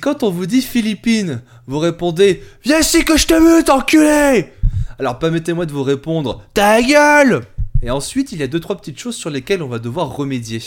Quand on vous dit Philippines, vous répondez Viens ici que je te mute, enculé Alors permettez-moi de vous répondre Ta gueule Et ensuite, il y a deux trois petites choses sur lesquelles on va devoir remédier.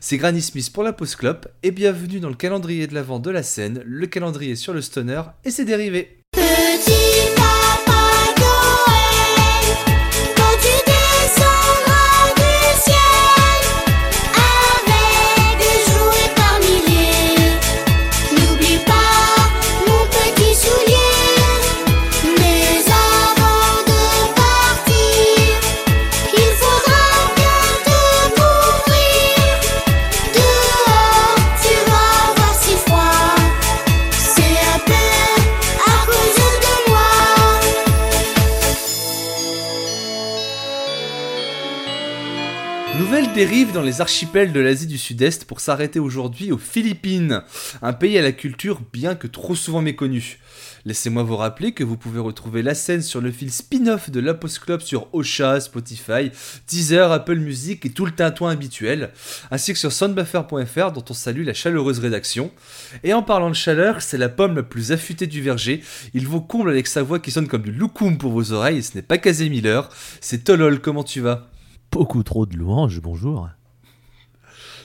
C'est Granny Smith pour la Post Club et bienvenue dans le calendrier de l'avant de la scène, le calendrier sur le stoner et ses dérivés. Dérive dans les archipels de l'Asie du Sud-Est pour s'arrêter aujourd'hui aux Philippines, un pays à la culture bien que trop souvent méconnue. Laissez-moi vous rappeler que vous pouvez retrouver la scène sur le fil spin-off de la Post Club sur Ocha, Spotify, Deezer, Apple Music et tout le tintouin habituel, ainsi que sur soundbuffer.fr dont on salue la chaleureuse rédaction. Et en parlant de chaleur, c'est la pomme la plus affûtée du verger. Il vous comble avec sa voix qui sonne comme du loukoum pour vos oreilles et ce n'est pas Kazé Miller, c'est Tolol, comment tu vas? Beaucoup trop de louanges, bonjour.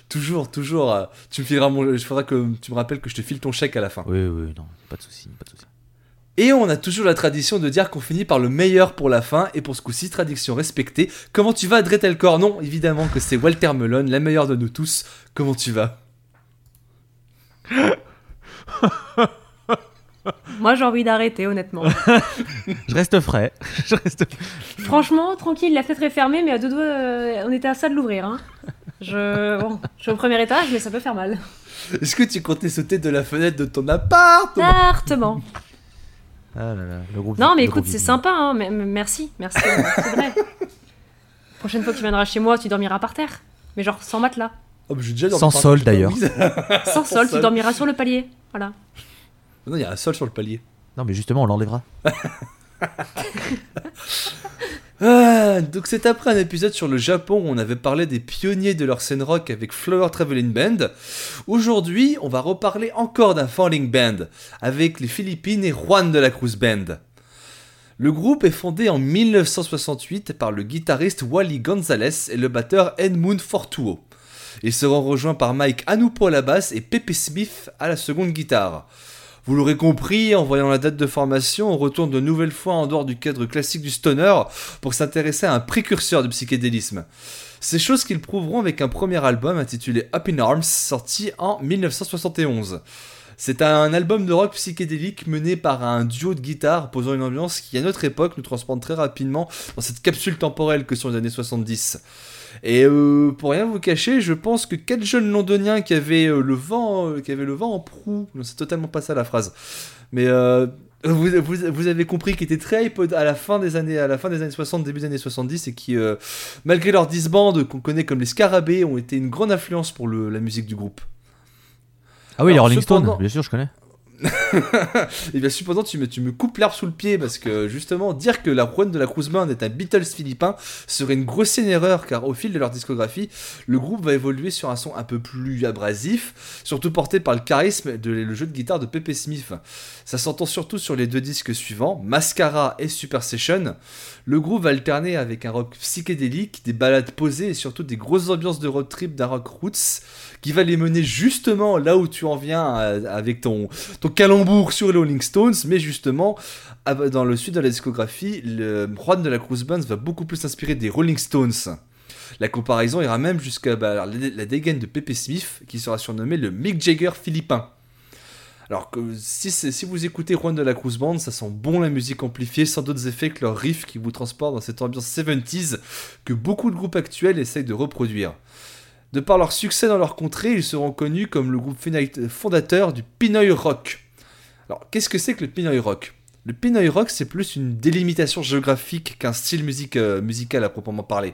Toujours, toujours. Tu me fileras mon. Il faudra que tu me rappelles que je te file ton chèque à la fin. Oui, oui, non, pas de souci, pas de souci. Et on a toujours la tradition de dire qu'on finit par le meilleur pour la fin. Et pour ce coup-ci, tradition respectée. Comment tu vas, Dretelcore Non, évidemment que c'est Walter Melon, la meilleure de nous tous. Comment tu vas? Moi, j'ai envie d'arrêter, honnêtement. Je reste frais. Je reste... Franchement, tranquille, la fenêtre est fermée, mais à deux doigts, euh, on était à ça de l'ouvrir. Hein. Je... Bon, je suis au premier étage, mais ça peut faire mal. Est-ce que tu comptais sauter de la fenêtre de ton appart Appartement. Ah là là, le groupe Non, mais écoute, c'est sympa, hein. merci, merci, c'est vrai. Prochaine fois que tu viendras chez moi, tu dormiras par terre. Mais genre sans matelas. Oh, mais j'ai déjà dormi Sans sol, d'ailleurs. Sans sol, tu dormiras sur le palier. Voilà. Non, il y a un sol sur le palier. Non, mais justement, on l'enlèvera. Ah, donc c'est après un épisode sur le Japon où on avait parlé des pionniers de leur scène rock avec Flower Traveling Band. Aujourd'hui, on va reparler encore d'un Falling Band avec les Philippines et Juan de la Cruz Band. Le groupe est fondé en 1968 par le guitariste Wally Gonzalez et le batteur Edmund Fortuo. Ils seront rejoints par Mike Anupo à la basse et Pepe Smith à la seconde guitare. Vous l'aurez compris, en voyant la date de formation, on retourne de nouvelles fois en dehors du cadre classique du stoner pour s'intéresser à un précurseur du psychédélisme. Ces choses qu'ils prouveront avec un premier album intitulé Up in Arms, sorti en 1971. C'est un album de rock psychédélique mené par un duo de guitare posant une ambiance qui à notre époque nous transporte très rapidement dans cette capsule temporelle que sont les années 70. Et euh, pour rien vous cacher, je pense que quatre jeunes londoniens qui avaient euh, le vent, euh, qui avaient le vent en proue, c'est totalement pas ça la phrase, mais euh, vous, vous, vous avez compris qu'ils étaient très hype à la fin des années, à la fin des années 60, début des années 70, et qui, malgré leur disband qu'on connaît comme les Scarabées, ont été une grande influence pour le- la musique du groupe. Ah oui, les Alors, Rolling cependant- Stones, bien sûr, je connais. Et bien cependant, tu me, tu me coupes l'herbe sous le pied parce que justement, dire que la Juan de la Cruz est un Beatles philippin serait une grossière erreur car au fil de leur discographie, le groupe va évoluer sur un son un peu plus abrasif, surtout porté par le charisme de le jeu de guitare de Pepe Smith. Ça s'entend surtout sur les deux disques suivants, Mascara et Super Session. Le groupe va alterner avec un rock psychédélique, des ballades posées et surtout des grosses ambiances de road trip d'un rock roots qui va les mener justement là où tu en viens euh, avec ton calembour sur les Rolling Stones, mais justement, dans le sud de la discographie, le Juan de la Cruz Band va beaucoup plus s'inspirer des Rolling Stones. La comparaison ira même jusqu'à bah, la, dégaine de Pepe Smith, qui sera surnommé le Mick Jagger philippin. Alors que si, si vous écoutez Juan de la Cruz Band, ça sent bon la musique amplifiée, sans d'autres effets que leur riff qui vous transporte dans cette ambiance 70s que beaucoup de groupes actuels essayent de reproduire. De par leur succès dans leur contrée, ils seront connus comme le groupe fondateur du Pinoy Rock. Alors, qu'est-ce que c'est que le Pinoy Rock? Le Pinoy Rock, c'est plus une délimitation géographique qu'un style euh, musical à proprement parler.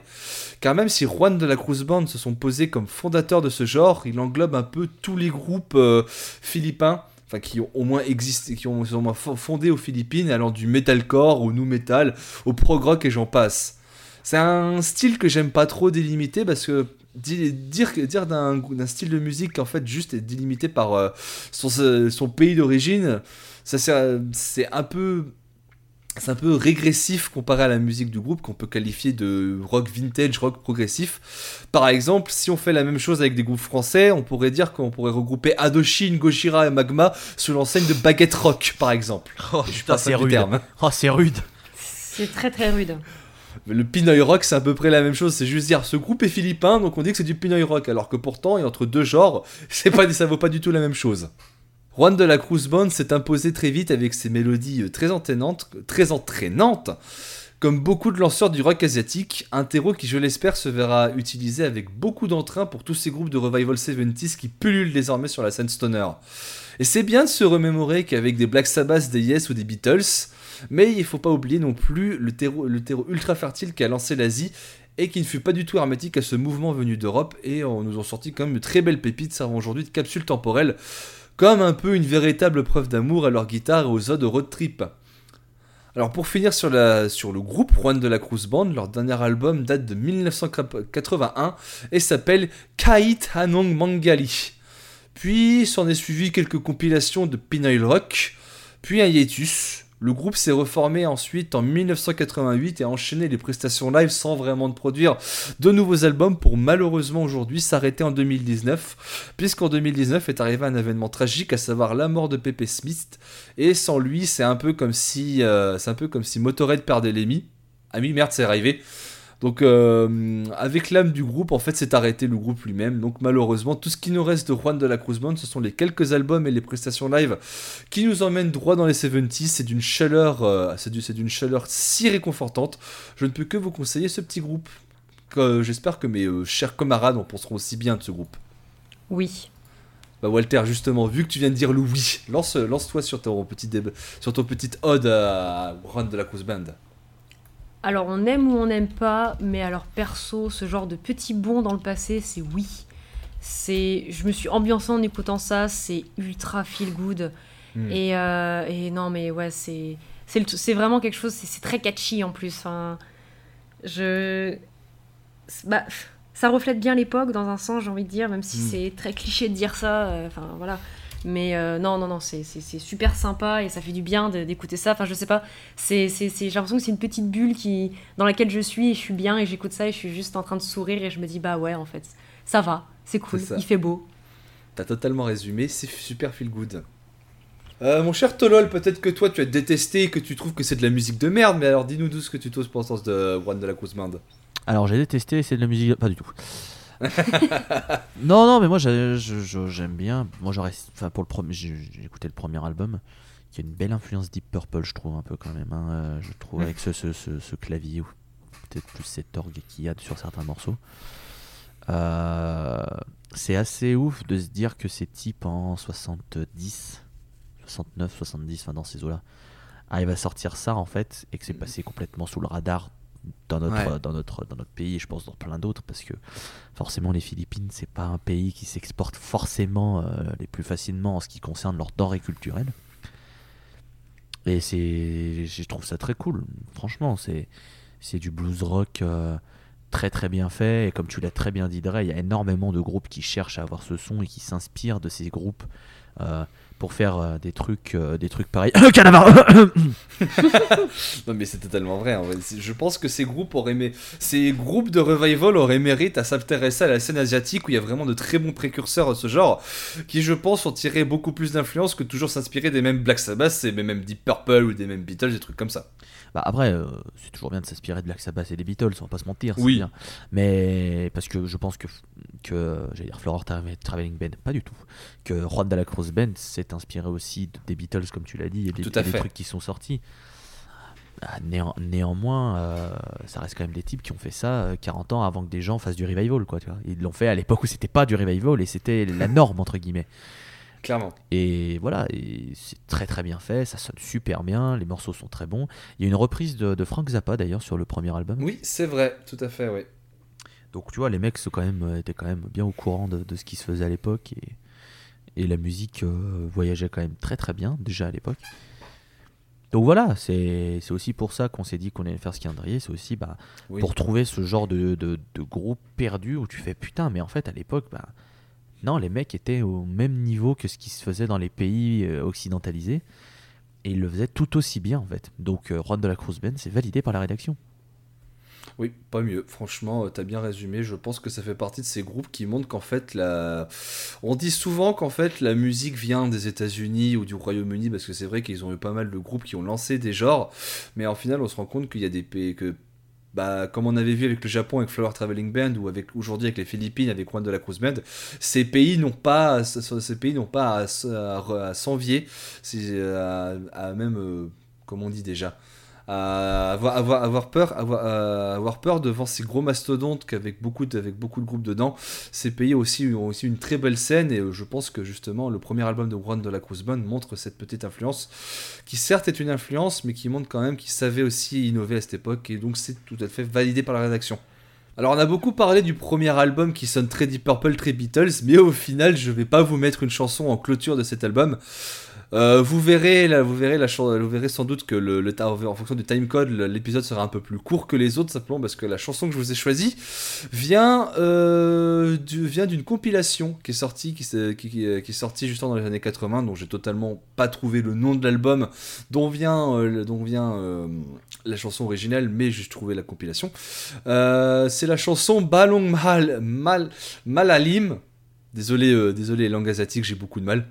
Car même si Juan de la Cruz Band se sont posés comme fondateurs de ce genre, il englobe un peu tous les groupes euh, philippins, enfin qui ont au moins existé, qui ont, au moins fo- fondé aux Philippines, allant du metalcore au nu metal, au prog rock et j'en passe. C'est un style que j'aime pas trop délimiter parce que dire, dire d'un d'un style de musique en fait juste est délimité par euh, son, son pays d'origine, ça c'est c'est un peu c'est un peu régressif comparé à la musique du groupe qu'on peut qualifier de rock vintage, rock progressif. Par exemple, si on fait la même chose avec des groupes français, on pourrait dire qu'on pourrait regrouper Adochine, Gojira et Magma sous l'enseigne de Baguette Rock, par exemple. Oh, Je suis putain, pas c'est rude. terme. Oh, c'est rude. C'est très très rude. Le Pinoy Rock, c'est à peu près la même chose. C'est juste dire ce groupe est philippin, donc on dit que c'est du Pinoy Rock, alors que pourtant, et entre deux genres, c'est pas, ça vaut pas du tout la même chose. Juan de la Cruz Band s'est imposé très vite avec ses mélodies euh, très entraînantes, très entraînantes. Comme beaucoup de lanceurs du rock asiatique, un terreau qui, je l'espère, se verra utilisé avec beaucoup d'entrain pour tous ces groupes de revival 70s qui pullulent désormais sur la scène stoner. Et c'est bien de se remémorer qu'avec des Black Sabbath, des Yes ou des Beatles, mais il faut pas oublier non plus le terreau, ultra fertile qu'a lancé l'Asie et qui ne fut pas du tout hermétique à ce mouvement venu d'Europe et on nous ont sorti quand même de très belles pépites servant aujourd'hui de capsule temporelle comme un peu une véritable preuve d'amour à leur guitare et aux odes road trip. Alors pour finir sur, sur le groupe Juan de la Cruz Band, leur dernier album date de 1981 et s'appelle Kait Hanong Mangali. Puis s'en est suivi quelques compilations de Pinoy Rock, puis un hiatus. Le groupe s'est reformé ensuite en 1988 et a enchaîné les prestations live sans vraiment produire de nouveaux albums pour malheureusement aujourd'hui s'arrêter en 2019, puisqu'en 2019 est arrivé un événement tragique, à savoir la mort de Pepe Smith. Et sans lui, c'est un peu comme si, euh, c'est un peu comme si Motorhead perdait l'ami. Ami, merde, c'est arrivé. Donc, euh, avec l'âme du groupe, en fait, c'est arrêté le groupe lui-même. Donc, malheureusement, tout ce qui nous reste de Juan de la Cruz Band, ce sont les quelques albums et les prestations live qui nous emmènent droit dans les 70s. C'est d'une chaleur, euh, c'est du- c'est d'une chaleur si réconfortante. Je ne peux que vous conseiller ce petit groupe. Que J'espère que mes euh, chers camarades en penseront aussi bien de ce groupe. Oui. Bah Walter, justement, vu que tu viens de dire le oui, lance, lance-toi sur ton petit débat, sur ton petite ode à Juan de la Cruz Band. Alors on aime ou on n'aime pas, mais alors perso, ce genre de petit bond dans le passé, c'est oui. C'est, je me suis ambiancée en écoutant ça, c'est ultra feel good. Hmm. Et, euh, et non mais ouais, c'est, c'est, vraiment quelque chose, c'est, très catchy en plus. Enfin, je, bah, ça reflète bien l'époque dans un sens, j'ai envie de dire, même si Mm. c'est très cliché de dire ça. euh, Enfin voilà. Mais euh, non, non, non, c'est, super sympa et ça fait du bien d'écouter ça. Enfin, je sais pas, c'est, c'est, c'est- j'ai l'impression que c'est une petite bulle qui, dans laquelle je suis et je suis bien et j'écoute ça et je suis juste en train de sourire et je me dis, bah ouais, en fait, ça va, c'est cool, C'est ça. il fait beau. T'as totalement résumé, c'est super feel good. Euh, mon cher Tolol, peut-être que toi tu as détesté et que tu trouves que c'est de la musique de merde, mais alors dis-nous d'où ce que tu trouves pour sens de Juan de la. Alors j'ai détesté, c'est de la musique. Pas du tout. non, non, mais moi j'aime bien. Moi j'aurais. Enfin, pour le premier. J'ai écouté le premier album, qui a une belle influence Deep Purple, je trouve, un peu quand même. hein, euh, je trouve, avec ce, ce, ce- ce clavier, ou peut-être plus cet orgue qu'il y a sur certains morceaux. Euh, c'est assez ouf de se dire que ces types en 70, 69, 70, enfin dans ces eaux-là, arrivent à sortir ça en fait, et que c'est passé complètement sous le radar dans notre, Ouais. dans notre, dans notre pays, et je pense dans plein d'autres, parce que forcément les Philippines, c'est pas un pays qui s'exporte forcément euh, les plus facilement en ce qui concerne leurs denrées culturelles. Et c'est, je trouve ça très cool, franchement, c'est, c'est du blues rock euh, très très bien fait, et comme tu l'as très bien dit Dre, il y a énormément de groupes qui cherchent à avoir ce son et qui s'inspirent de ces groupes euh, pour faire euh, des trucs, euh, des trucs pareils. Non mais c'est totalement vrai. Je pense que ces groupes auraient aimé, ces groupes de revival auraient mérite à s'intéresser à la scène asiatique où il y a vraiment de très bons précurseurs de ce genre, qui je pense ont tiré beaucoup plus d'influence que toujours s'inspirer des mêmes Black Sabbath et des mêmes Deep Purple ou des mêmes Beatles, des trucs comme ça. Bah après, euh, c'est toujours bien de s'inspirer de Black Sabbath et des Beatles, on va pas se mentir. Oui. bien. Mais parce que je pense que, que j'allais dire Floror Tra- Traveling Band, pas du tout. Que Juan de la Cruz Band s'est inspiré aussi de- des Beatles, comme tu l'as dit, et des, Tout à et des fait. trucs qui sont sortis. Ah, néan- néanmoins, euh, ça reste quand même des types qui ont fait ça euh, 40 ans avant que des gens fassent du revival. Quoi, tu vois. Ils l'ont fait à l'époque où c'était pas du revival et c'était la norme, entre guillemets. Clairement. Et voilà, et c'est très très bien fait, ça sonne super bien, les morceaux sont très bons. Il y a une reprise de, de Frank Zappa d'ailleurs sur le premier album. Oui, c'est vrai, tout à fait, oui. Donc tu vois, les mecs sont quand même, euh, étaient quand même bien au courant de, de ce qui se faisait à l'époque et, et la musique euh, voyageait quand même très très bien déjà à l'époque. Donc voilà, c'est c'est aussi pour ça qu'on s'est dit qu'on allait faire ce calendrier. C'est aussi bah, Oui. pour trouver ce genre de, de, de groupe perdu où tu fais putain, mais en fait à l'époque, bah, non, les mecs étaient au même niveau que ce qui se faisait dans les pays euh, occidentalisés et ils le faisaient tout aussi bien en fait. Donc euh, Juan de la Cruz Band, c'est validé par la rédaction. Oui, pas mieux. Franchement, euh, t'as bien résumé. Je pense que ça fait partie de ces groupes qui montrent qu'en fait, la... on dit souvent qu'en fait, la musique vient des États-Unis ou du Royaume-Uni, parce que c'est vrai qu'ils ont eu pas mal de groupes qui ont lancé des genres, mais en final, on se rend compte qu'il y a des pays que. Bah, comme on avait vu avec le Japon avec Flower Traveling Band ou avec aujourd'hui avec les Philippines avec Juan de la Cruz Band, ces pays n'ont pas, ces pays n'ont pas à, s'envier, à, même, euh, comment on dit déjà, avoir, peur, à avoir peur devant ces gros mastodontes qu'avec beaucoup, de, avec beaucoup de groupes dedans. Ces pays aussi ont aussi une très belle scène et euh, je pense que justement le premier album de Juan de la Cruz montre cette petite influence qui certes est une influence mais qui montre quand même qu'ils savaient aussi innover à cette époque et donc c'est tout à fait validé par la rédaction. Alors on a beaucoup parlé du premier album qui sonne très Deep Purple, très Beatles, mais au final je vais pas vous mettre une chanson en clôture de cet album. Euh, vous verrez, là, vous verrez, la vous verrez sans doute que le, en fonction du timecode, l'épisode sera un peu plus court que les autres, simplement parce que la chanson que je vous ai choisie vient, euh, vient d'une compilation qui est sortie, qui, qui est sortie justement dans les années 80, dont j'ai totalement pas trouvé le nom de l'album, dont vient, euh, euh, la chanson originale, mais j'ai trouvé la compilation. Euh, c'est la chanson Balong Mal, Mal, Malalim. Désolé, euh, désolé, langue asiatique, j'ai beaucoup de mal.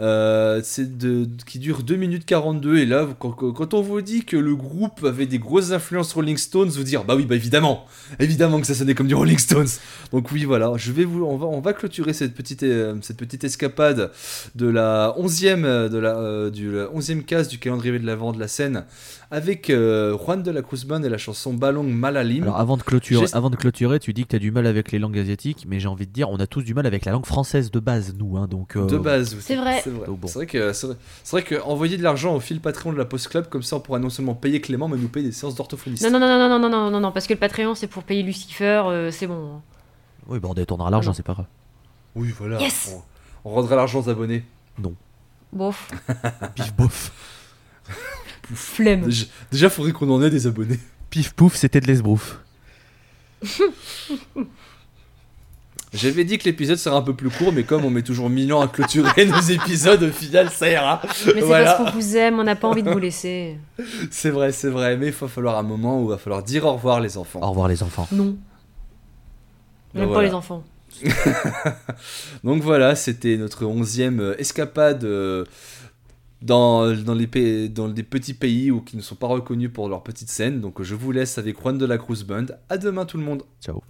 Euh, c'est de, qui dure 2 minutes 42 et là quand, on vous dit que le groupe avait des grosses influences Rolling Stones vous dire bah oui bah évidemment évidemment que ça sonnait comme du Rolling Stones donc oui voilà je vais vous on va on va clôturer cette petite euh, cette petite escapade de la 11e euh, de la euh, du la 11e case du calendrier de l'avant de la scène avec euh, Juan de la Cruz Band et la chanson Balong Malalim Alors avant de clôturer, avant de clôturer, tu dis que tu as du mal avec les langues asiatiques, mais j'ai envie de dire, on a tous du mal avec la langue française de base, nous. Hein, donc, euh, De base. C'est vrai c'est vrai. Bon. Que c'est vrai, que envoyer de l'argent au fil Patreon de la Post Club comme ça on pourra non seulement payer Clément mais nous payer des séances d'orthophoniste. Non non non non non non non non parce que le Patreon c'est pour payer Lucifer, euh, c'est bon. Oui, bah on détournera l'argent, c'est pas grave. Oui, voilà. Yes on, on, rendra l'argent aux abonnés. Non. Bof. Pif bof. Pouf Flemme. Déjà, déjà faudrait qu'on en ait des abonnés. Pif pouf, c'était de l'esbrouf. J'avais dit que l'épisode serait un peu plus court, mais comme on met toujours mille ans à clôturer nos épisodes, au final, ça ira. Mais c'est Voilà. parce qu'on vous aime, on n'a pas envie de vous laisser. C'est vrai, c'est vrai. Mais il va falloir un moment où il va falloir dire au revoir, les enfants. Au revoir les enfants. Non. Voilà. pas les enfants. Donc voilà, c'était notre onzième euh, escapade euh, dans, dans, les pays, dans des petits pays où, qui ne sont pas reconnus pour leur petite scène. Donc je vous laisse avec Juan de la Cruz Band. À demain tout le monde. Ciao.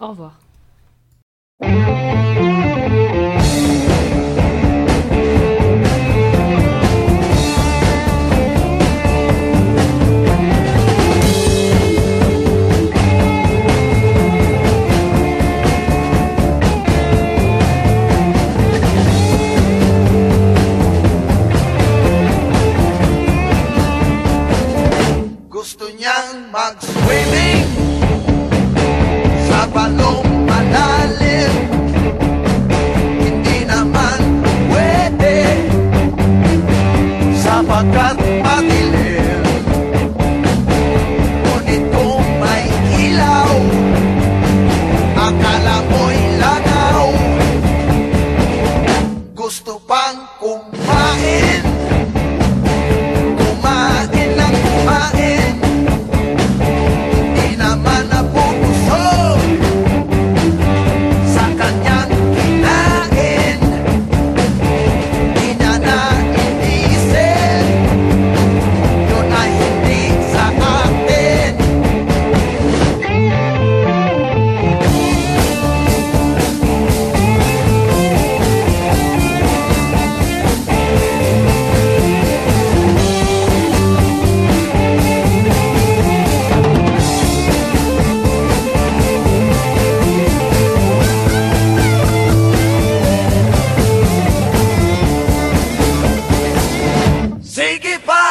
Au revoir. Música que vai.